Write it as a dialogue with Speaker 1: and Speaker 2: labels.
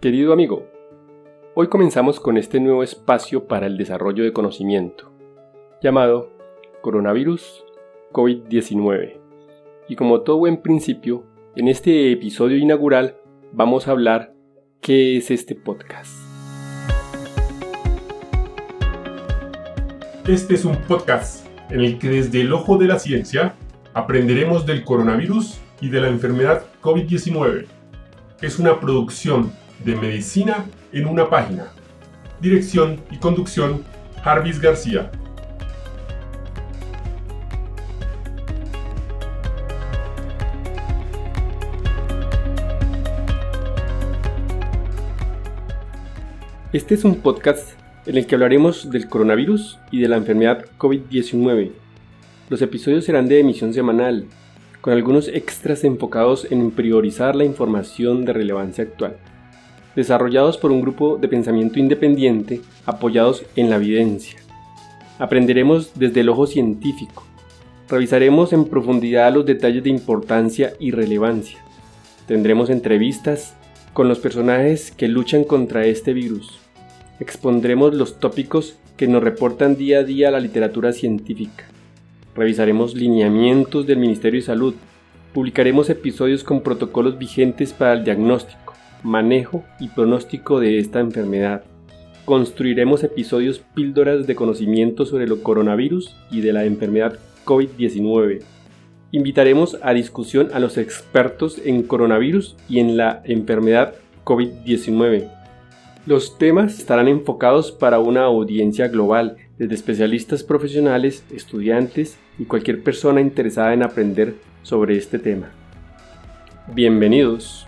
Speaker 1: Querido amigo, hoy comenzamos con este nuevo espacio para el desarrollo de conocimiento, llamado Coronavirus COVID-19. Y como todo buen principio, en este episodio inaugural vamos a hablar qué es este podcast.
Speaker 2: Este es un podcast en el que desde el ojo de la ciencia aprenderemos del coronavirus y de la enfermedad COVID-19. Es una producción de medicina en una página. Dirección y conducción, Jarvis García.
Speaker 1: Este es un podcast en el que hablaremos del coronavirus y de la enfermedad COVID-19. Los episodios serán de emisión semanal, con algunos extras enfocados en priorizar la información de relevancia actual, desarrollados por un grupo de pensamiento independiente apoyados en la evidencia. Aprenderemos desde el ojo científico, revisaremos en profundidad los detalles de importancia y relevancia, tendremos entrevistas con los personajes que luchan contra este virus, expondremos los tópicos que nos reportan día a día la literatura científica. Revisaremos lineamientos del Ministerio de Salud. Publicaremos episodios con protocolos vigentes para el diagnóstico, manejo y pronóstico de esta enfermedad. Construiremos episodios píldoras de conocimiento sobre el coronavirus y de la enfermedad COVID-19. Invitaremos a discusión a los expertos en coronavirus y en la enfermedad COVID-19 los temas estarán enfocados para una audiencia global, desde especialistas profesionales, estudiantes y cualquier persona interesada en aprender sobre este tema. Bienvenidos.